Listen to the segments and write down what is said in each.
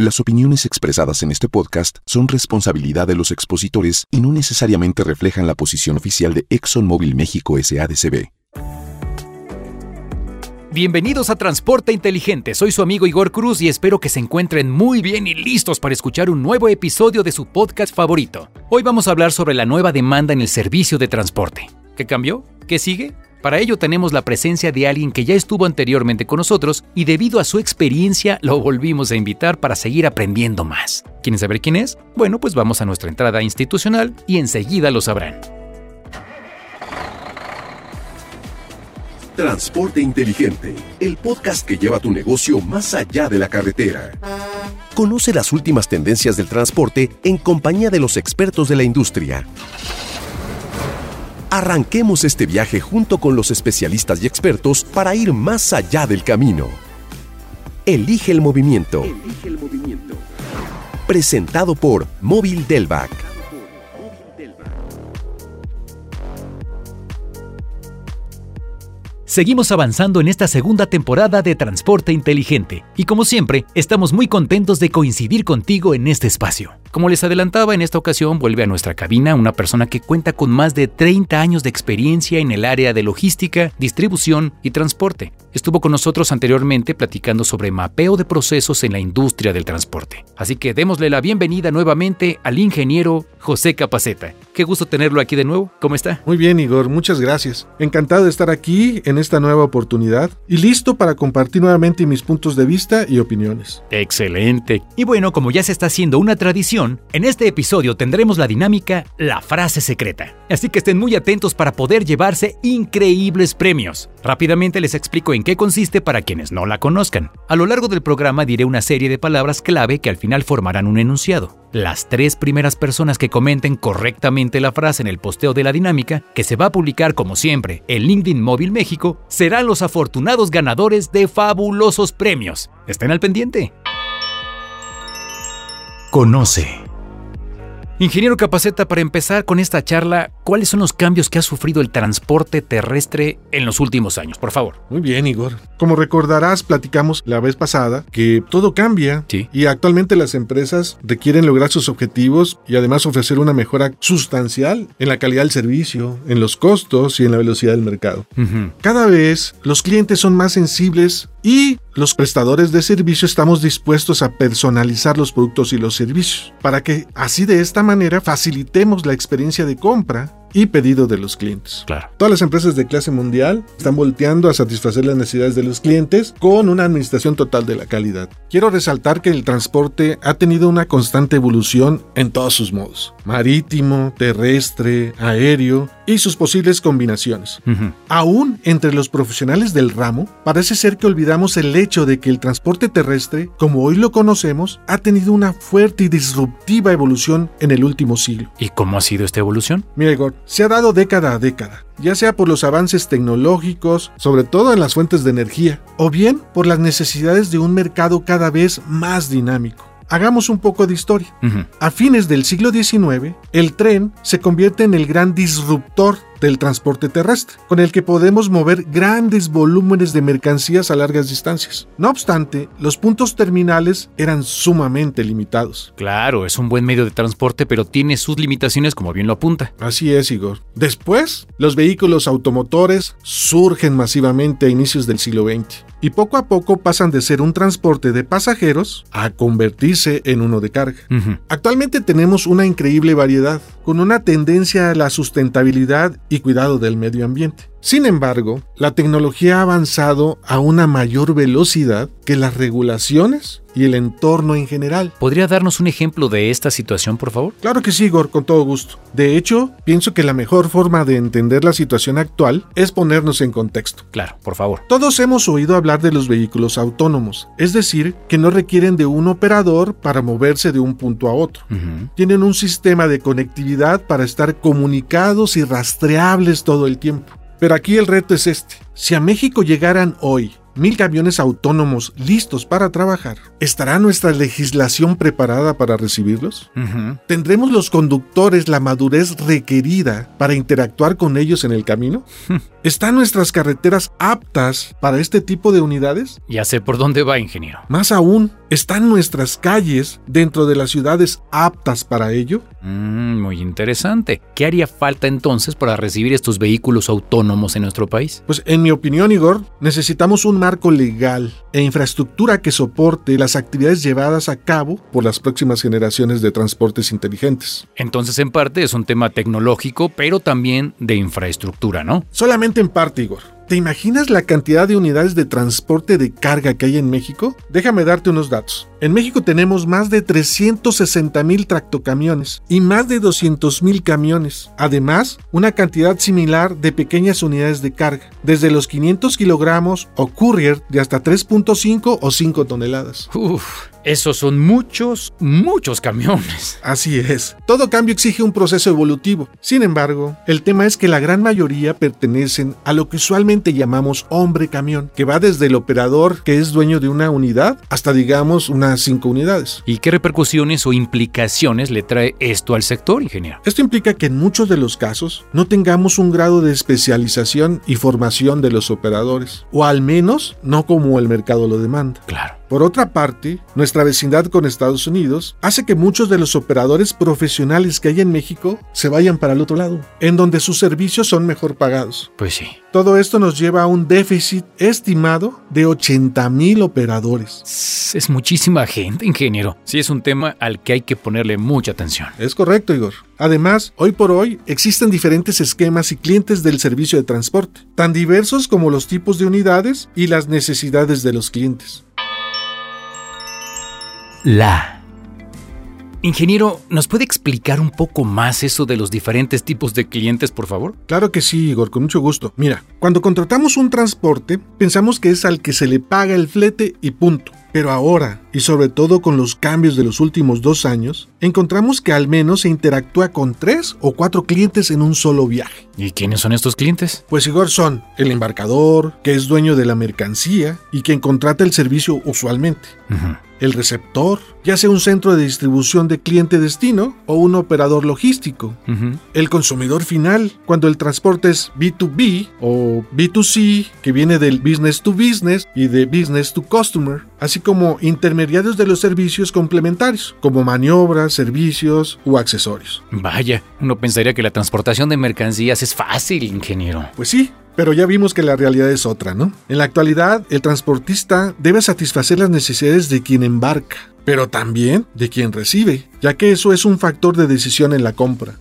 Las opiniones expresadas en este podcast son responsabilidad de los expositores y no necesariamente reflejan la posición oficial de ExxonMobil México SADCB. Bienvenidos a Transporte Inteligente, soy su amigo Igor Cruz y espero que se encuentren muy bien y listos para escuchar un nuevo episodio de su podcast favorito. Hoy vamos a hablar sobre la nueva demanda en el servicio de transporte. ¿Qué cambió? ¿Qué sigue? Para ello tenemos la presencia de alguien que ya estuvo anteriormente con nosotros y debido a su experiencia lo volvimos a invitar para seguir aprendiendo más. ¿Quieren saber quién es? Bueno, pues vamos a nuestra entrada institucional y enseguida lo sabrán. Transporte Inteligente, el podcast que lleva tu negocio más allá de la carretera. Conoce las últimas tendencias del transporte en compañía de los expertos de la industria. Arranquemos este viaje junto con los especialistas y expertos para ir más allá del camino. Elige el movimiento. Presentado por Móvil Delvac. Seguimos avanzando en esta segunda temporada de Transporte Inteligente y como siempre estamos muy contentos de coincidir contigo en este espacio. Como les adelantaba, en esta ocasión vuelve a nuestra cabina una persona que cuenta con más de 30 años de experiencia en el área de logística, distribución y transporte. Estuvo con nosotros anteriormente platicando sobre mapeo de procesos en la industria del transporte. Así que démosle la bienvenida nuevamente al ingeniero José Capaceta. Qué gusto tenerlo aquí de nuevo. ¿Cómo está? Muy bien, Igor, muchas gracias. Encantado de estar aquí en esta nueva oportunidad y listo para compartir nuevamente mis puntos de vista y opiniones. Excelente. Y bueno, como ya se está haciendo una tradición, en este episodio tendremos la dinámica La frase secreta. Así que estén muy atentos para poder llevarse increíbles premios. Rápidamente les explico en qué consiste para quienes no la conozcan. A lo largo del programa diré una serie de palabras clave que al final formarán un enunciado. Las tres primeras personas que comenten correctamente la frase en el posteo de la dinámica, que se va a publicar como siempre en LinkedIn Móvil México, serán los afortunados ganadores de fabulosos premios. Estén al pendiente. Conoce. Ingeniero Capaceta, para empezar con esta charla, ¿cuáles son los cambios que ha sufrido el transporte terrestre en los últimos años, por favor? Muy bien, Igor. Como recordarás, platicamos la vez pasada que todo cambia Sí. y actualmente las empresas requieren lograr sus objetivos y además ofrecer una mejora sustancial en la calidad del servicio, en los costos y en la velocidad del mercado. Cada vez los clientes son más sensibles y los prestadores de servicio estamos dispuestos a personalizar los productos y los servicios para que así de esta manera facilitemos la experiencia de compra y pedido de los clientes. Claro. Todas las empresas de clase mundial están volteando a satisfacer las necesidades de los clientes con una administración total de la calidad. Quiero resaltar que el transporte ha tenido una constante evolución en todos sus modos, marítimo, terrestre, aéreo y sus posibles combinaciones. Ujú. Aún entre los profesionales del ramo, parece ser que olvidamos el hecho de que el transporte terrestre, como hoy lo conocemos, ha tenido una fuerte y disruptiva evolución en el último siglo. ¿Y cómo ha sido esta evolución? Mira, Igor, se ha dado década a década, ya sea por los avances tecnológicos, sobre todo en las fuentes de energía, o bien por las necesidades de un mercado cada vez más dinámico. Hagamos un poco de historia. A fines del siglo XIX, el tren se convierte en el gran disruptor del transporte terrestre, con el que podemos mover grandes volúmenes de mercancías a largas distancias. No obstante, los puntos terminales eran sumamente limitados. Claro, es un buen medio de transporte, pero tiene sus limitaciones, como bien lo apunta. Así es, Igor. Después, los vehículos automotores surgen masivamente a inicios del siglo XX y poco a poco pasan de ser un transporte de pasajeros a convertirse en uno de carga. Actualmente tenemos una increíble variedad, con una tendencia a la sustentabilidad y cuidado del medio ambiente. Sin embargo, la tecnología ha avanzado a una mayor velocidad que las regulaciones y el entorno en general. ¿Podría darnos un ejemplo de esta situación, por favor? Claro que sí, Igor, con todo gusto. De hecho, pienso que la mejor forma de entender la situación actual es ponernos en contexto. Claro, por favor. Todos hemos oído hablar de los vehículos autónomos, es decir, que no requieren de un operador para moverse de un punto a otro. Tienen un sistema de conectividad para estar comunicados y rastreables todo el tiempo. Pero aquí el reto es este. Si a México llegaran hoy mil camiones autónomos listos para trabajar, ¿estará nuestra legislación preparada para recibirlos? ¿Tendremos los conductores la madurez requerida para interactuar con ellos en el camino? ¿Están nuestras carreteras aptas para este tipo de unidades? Ya sé por dónde va, ingeniero. Más aún, ¿están nuestras calles dentro de las ciudades aptas para ello? Mm, muy interesante. ¿Qué haría falta entonces para recibir estos vehículos autónomos en nuestro país? Pues en mi opinión, Igor, necesitamos un marco legal e infraestructura que soporte las actividades llevadas a cabo por las próximas generaciones de transportes inteligentes. Entonces, en parte es un tema tecnológico, pero también de infraestructura, ¿no? Solamente en parte, Igor. ¿Te imaginas la cantidad de unidades de transporte de carga que hay en México? Déjame darte unos datos. En México tenemos más de 360 mil tractocamiones y más de 200 mil camiones. Además, una cantidad similar de pequeñas unidades de carga, desde los 500 kilogramos o courier de hasta 3.5 o 5 toneladas. Uf, esos son muchos, muchos camiones. Así es. Todo cambio exige un proceso evolutivo. Sin embargo, el tema es que la gran mayoría pertenecen a lo que usualmente llamamos hombre camión, que va desde el operador que es dueño de una unidad hasta digamos unas cinco unidades. ¿Y qué repercusiones o implicaciones le trae esto al sector, ingeniero? Esto implica que en muchos de los casos no tengamos un grado de especialización y formación de los operadores, o al menos no como el mercado lo demanda. Claro. Por otra parte, nuestra vecindad con Estados Unidos hace que muchos de los operadores profesionales que hay en México se vayan para el otro lado, en donde sus servicios son mejor pagados. Pues sí. Todo esto nos lleva a un déficit estimado de 80 mil operadores. Es muchísima gente, ingeniero. Sí, es un tema al que hay que ponerle mucha atención. Es correcto, Igor. Además, hoy por hoy existen diferentes esquemas y clientes del servicio de transporte, tan diversos como los tipos de unidades y las necesidades de los clientes. La. Ingeniero, ¿nos puede explicar un poco más eso de los diferentes tipos de clientes, por favor? Claro que sí, Igor, con mucho gusto. Mira, cuando contratamos un transporte, pensamos que es al que se le paga el flete y punto. Pero ahora, y sobre todo con los cambios de los últimos dos años, encontramos que al menos se interactúa con tres o cuatro clientes en un solo viaje. ¿Y quiénes son estos clientes? Pues Igor son el embarcador, que es dueño de la mercancía y quien contrata el servicio usualmente. El receptor, ya sea un centro de distribución de cliente destino o un operador logístico. El consumidor final, cuando el transporte es B2B o B2C, que viene del business to business y de business to customer, así como intermediarios de los servicios complementarios, como maniobras, servicios u accesorios. Vaya, uno pensaría que la transportación de mercancías es fácil, ingeniero. Pues sí, pero ya vimos que la realidad es otra, ¿no? En la actualidad, el transportista debe satisfacer las necesidades de quien embarca, pero también de quien recibe, ya que eso es un factor de decisión en la compra.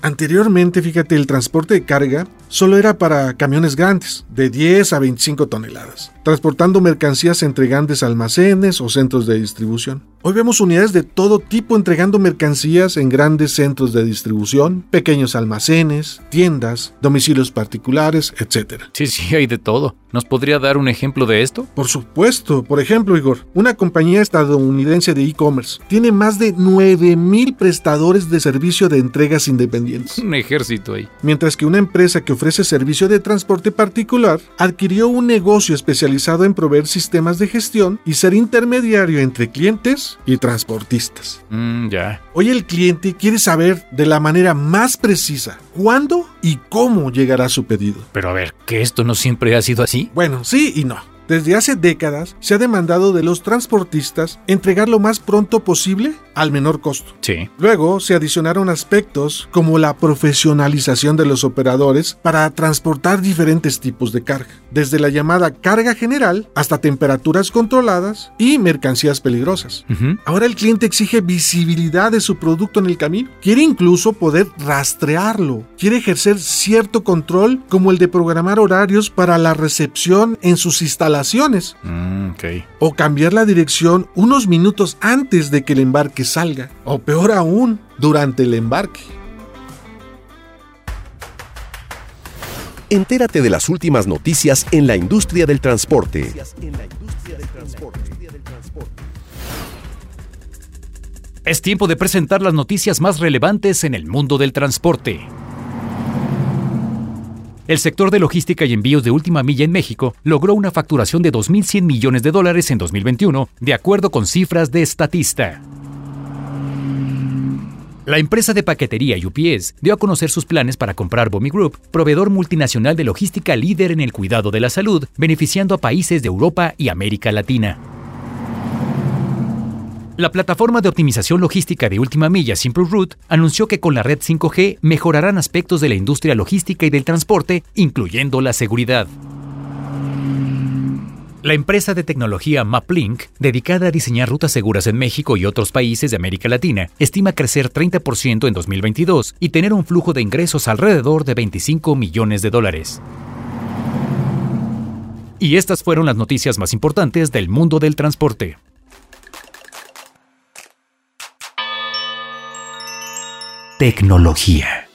Anteriormente, fíjate, el transporte de carga solo era para camiones grandes, de 10 a 25 toneladas, transportando mercancías entre grandes almacenes o centros de distribución. Hoy vemos unidades de todo tipo entregando mercancías en grandes centros de distribución, pequeños almacenes, tiendas, domicilios particulares, etc. Sí, sí, hay de todo. ¿Nos podría dar un ejemplo de esto? Por supuesto. Por ejemplo, Igor, una compañía estadounidense de e-commerce tiene más de 9.000 prestadores de servicio de entregas independientes. Un ejército ahí. Mientras que una empresa que ofrece servicio de transporte particular adquirió un negocio especializado en proveer sistemas de gestión y ser intermediario entre clientes y transportistas. Mm, ya. Hoy el cliente quiere saber de la manera más precisa cuándo y cómo llegará su pedido. Pero a ver, ¿que esto no siempre ha sido así? Bueno, sí y no. Desde hace décadas se ha demandado de los transportistas entregar lo más pronto posible al menor costo. Sí. Luego se adicionaron aspectos como la profesionalización de los operadores para transportar diferentes tipos de carga, desde la llamada carga general hasta temperaturas controladas y mercancías peligrosas. Ujú. Ahora el cliente exige visibilidad de su producto en el camino. Quiere incluso poder rastrearlo. Quiere ejercer cierto control como el de programar horarios para la recepción en sus instalaciones Mm, ok. o cambiar la dirección unos minutos antes de que el embarque salga, o peor aún, durante el embarque. Entérate de las últimas noticias en la industria del transporte. Es tiempo de presentar las noticias más relevantes en el mundo del transporte. El sector de logística y envíos de última milla en México logró una facturación de 2.100 millones de dólares en 2021, de acuerdo con cifras de Statista. La empresa de paquetería UPS dio a conocer sus planes para comprar Bomi Group, proveedor multinacional de logística líder en el cuidado de la salud, beneficiando a países de Europa y América Latina. La plataforma de optimización logística de última milla SimpleRoute anunció que con la red 5G mejorarán aspectos de la industria logística y del transporte, incluyendo la seguridad. La empresa de tecnología MapLink, dedicada a diseñar rutas seguras en México y otros países de América Latina, estima crecer 30% en 2022 y tener un flujo de ingresos alrededor de 25 millones de dólares. Y estas fueron las noticias más importantes del mundo del transporte. Tecnología.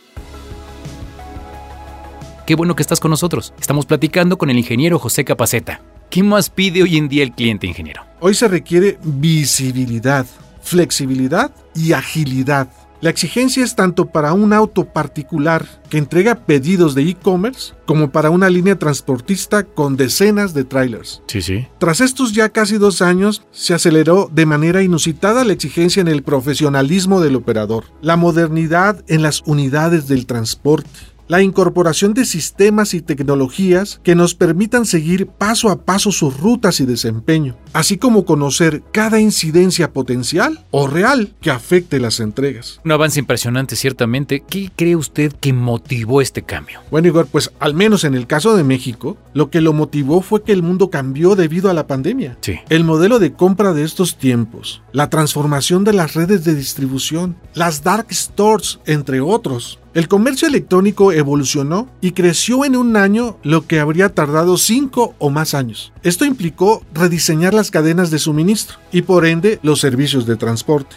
Qué bueno que estás con nosotros. Estamos platicando con el ingeniero José Capaceta. ¿Qué más pide hoy en día el cliente ingeniero? Hoy se requiere visibilidad, flexibilidad y agilidad. La exigencia es tanto para un auto particular que entrega pedidos de e-commerce como para una línea transportista con decenas de trailers. Sí, sí. Tras estos ya casi dos años, se aceleró de manera inusitada la exigencia en el profesionalismo del operador, la modernidad en las unidades del transporte la incorporación de sistemas y tecnologías que nos permitan seguir paso a paso sus rutas y desempeño, así como conocer cada incidencia potencial o real que afecte las entregas. Un avance impresionante, ciertamente. ¿Qué cree usted que motivó este cambio? Bueno, Igor, pues al menos en el caso de México, lo que lo motivó fue que el mundo cambió debido a la pandemia. Sí. El modelo de compra de estos tiempos, la transformación de las redes de distribución, las dark stores, entre otros, el comercio electrónico evolucionó y creció en un año lo que habría tardado cinco o más años. Esto implicó rediseñar las cadenas de suministro y por ende los servicios de transporte.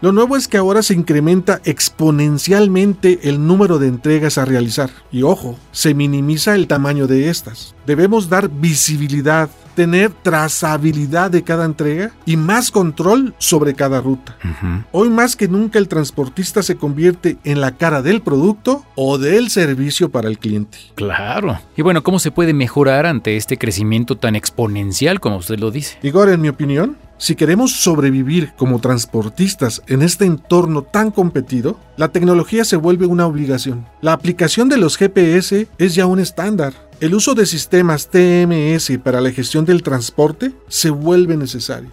Lo nuevo es que ahora se incrementa exponencialmente el número de entregas a realizar y ojo, se minimiza el tamaño de estas. Debemos dar visibilidad tener trazabilidad de cada entrega y más control sobre cada ruta. Hoy más que nunca el transportista se convierte en la cara del producto o del servicio para el cliente. Claro. Y bueno, ¿cómo se puede mejorar ante este crecimiento tan exponencial como usted lo dice? Igor, en mi opinión, si queremos sobrevivir como transportistas en este entorno tan competido, la tecnología se vuelve una obligación. La aplicación de los GPS es ya un estándar. El uso de sistemas TMS para la gestión del transporte se vuelve necesario.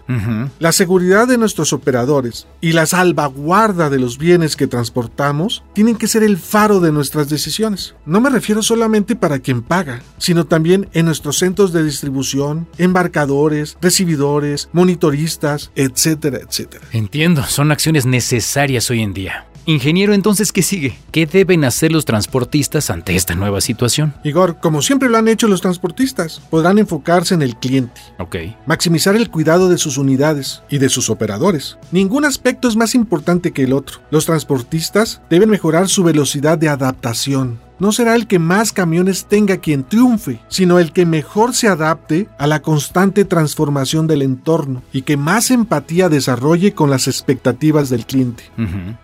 La seguridad de nuestros operadores y la salvaguarda de los bienes que transportamos tienen que ser el faro de nuestras decisiones. No me refiero solamente para quien paga, sino también en nuestros centros de distribución, embarcadores, recibidores, monitoristas, etcétera, etcétera. Entiendo, son acciones necesarias hoy en día. Ingeniero, entonces, ¿qué sigue? ¿Qué deben hacer los transportistas ante esta nueva situación? Igor, como siempre lo han hecho los transportistas, podrán enfocarse en el cliente. Ok. Maximizar el cuidado de sus unidades y de sus operadores. Ningún aspecto es más importante que el otro. Los transportistas deben mejorar su velocidad de adaptación no será el que más camiones tenga quien triunfe, sino el que mejor se adapte a la constante transformación del entorno y que más empatía desarrolle con las expectativas del cliente.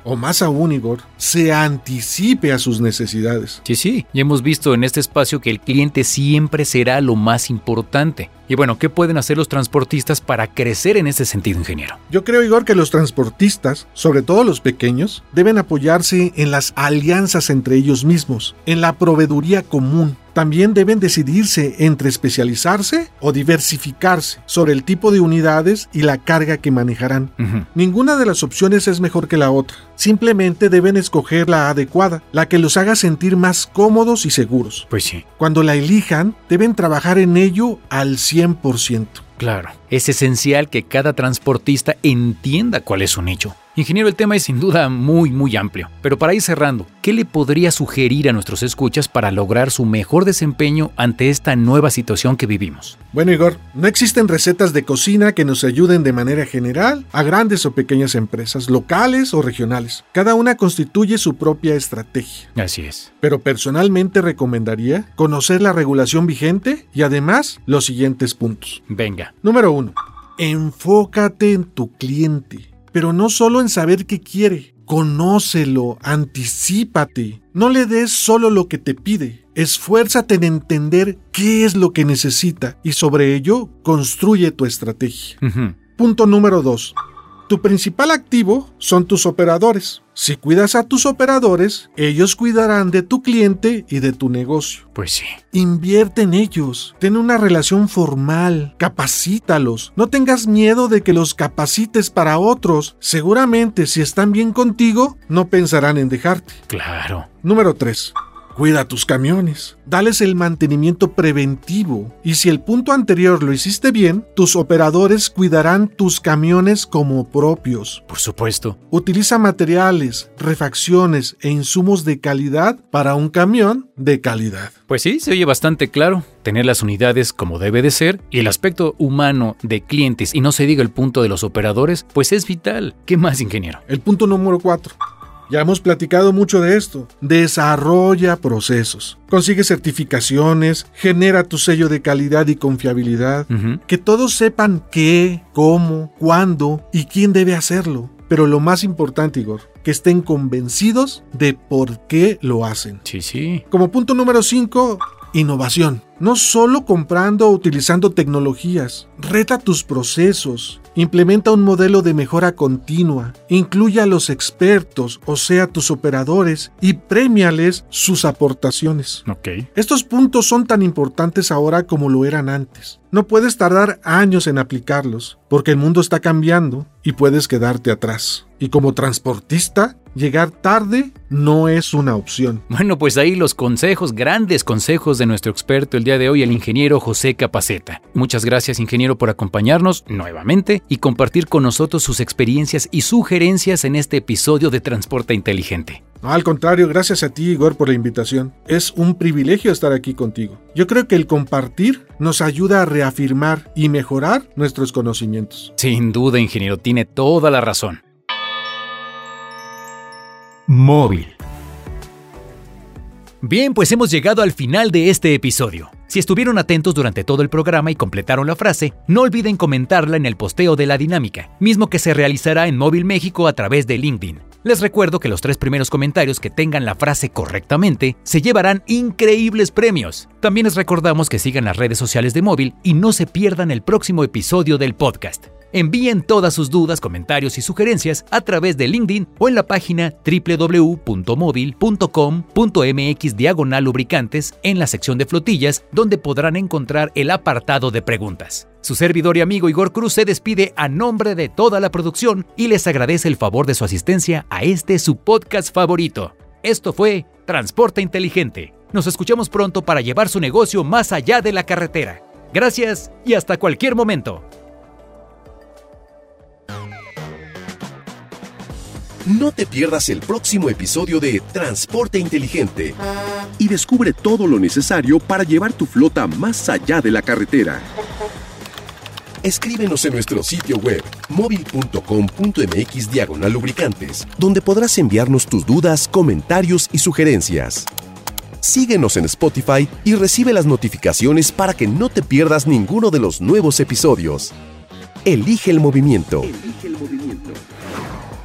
O más aún, Igor, se anticipe a sus necesidades. Sí, sí, ya hemos visto en este espacio que el cliente siempre será lo más importante. Y bueno, ¿qué pueden hacer los transportistas para crecer en ese sentido, ingeniero? Yo creo, Igor, que los transportistas, sobre todo los pequeños, deben apoyarse en las alianzas entre ellos mismos, en la proveeduría común, también deben decidirse entre especializarse o diversificarse sobre el tipo de unidades y la carga que manejarán. Ninguna de las opciones es mejor que la otra. Simplemente deben escoger la adecuada, la que los haga sentir más cómodos y seguros. Pues sí. Cuando la elijan, deben trabajar en ello al 100%. Claro, es esencial que cada transportista entienda cuál es su nicho. Ingeniero, el tema es sin duda muy, muy amplio, pero para ir cerrando, ¿qué le podría sugerir a nuestros escuchas para lograr su mejor desempeño ante esta nueva situación que vivimos? Bueno, Igor, no existen recetas de cocina que nos ayuden de manera general a grandes o pequeñas empresas, locales o regionales. Cada una constituye su propia estrategia. Así es. Pero personalmente recomendaría conocer la regulación vigente y además los siguientes puntos. Venga. Número 1. Enfócate en tu cliente pero no solo en saber qué quiere. Conócelo, anticípate. No le des solo lo que te pide. Esfuérzate en entender qué es lo que necesita y sobre ello construye tu estrategia. Punto número 2. Tu principal activo son tus operadores. Si cuidas a tus operadores, ellos cuidarán de tu cliente y de tu negocio. Pues sí. Invierte en ellos. Ten una relación formal. Capacítalos. No tengas miedo de que los capacites para otros. Seguramente si están bien contigo, no pensarán en dejarte. Claro. Número 3. Cuida tus camiones, dales el mantenimiento preventivo y si el punto anterior lo hiciste bien, tus operadores cuidarán tus camiones como propios. Por supuesto. Utiliza materiales, refacciones e insumos de calidad para un camión de calidad. Pues sí, se oye bastante claro. Tener las unidades como debe de ser y el aspecto humano de clientes y no se diga el punto de los operadores, pues es vital. ¿Qué más, ingeniero? El punto número 4. Ya hemos platicado mucho de esto. Desarrolla procesos. Consigue certificaciones, genera tu sello de calidad y confiabilidad. Que todos sepan qué, cómo, cuándo y quién debe hacerlo. Pero lo más importante, Igor, que estén convencidos de por qué lo hacen. Sí, sí. Como punto número 5, innovación. No solo comprando o utilizando tecnologías, reta tus procesos, implementa un modelo de mejora continua, incluye a los expertos, o sea, tus operadores, y premiales sus aportaciones. Ok. Estos puntos son tan importantes ahora como lo eran antes. No puedes tardar años en aplicarlos, porque el mundo está cambiando y puedes quedarte atrás. Y como transportista, llegar tarde no es una opción. Bueno, pues ahí los consejos, grandes consejos de nuestro experto el día de hoy, el ingeniero José Capaceta. Muchas gracias, ingeniero, por acompañarnos nuevamente y compartir con nosotros sus experiencias y sugerencias en este episodio de Transporte Inteligente. No, al contrario, gracias a ti, Igor, por la invitación. Es un privilegio estar aquí contigo. Yo creo que el compartir nos ayuda a reafirmar y mejorar nuestros conocimientos. Sin duda, ingeniero, tiene toda la razón. Móvil. Bien, pues hemos llegado al final de este episodio. Si estuvieron atentos durante todo el programa y completaron la frase, no olviden comentarla en el posteo de la dinámica, mismo que se realizará en Móvil México a través de LinkedIn. Les recuerdo que los tres primeros comentarios que tengan la frase correctamente se llevarán increíbles premios. También les recordamos que sigan las redes sociales de Móvil y no se pierdan el próximo episodio del podcast. Envíen todas sus dudas, comentarios y sugerencias a través de LinkedIn o en la página www.móvil.com.mx diagonal lubricantes en la sección de flotillas donde podrán encontrar el apartado de preguntas. Su servidor y amigo Igor Cruz se despide a nombre de toda la producción y les agradece el favor de su asistencia a este su podcast favorito. Esto fue Transporte Inteligente. Nos escuchamos pronto para llevar su negocio más allá de la carretera. Gracias y hasta cualquier momento. No te pierdas el próximo episodio de Transporte Inteligente y descubre todo lo necesario para llevar tu flota más allá de la carretera. Escríbenos en nuestro sitio web móvil.com.mx diagonal lubricantes, donde podrás enviarnos tus dudas, comentarios y sugerencias. Síguenos en Spotify y recibe las notificaciones para que no te pierdas ninguno de los nuevos episodios. Elige el movimiento.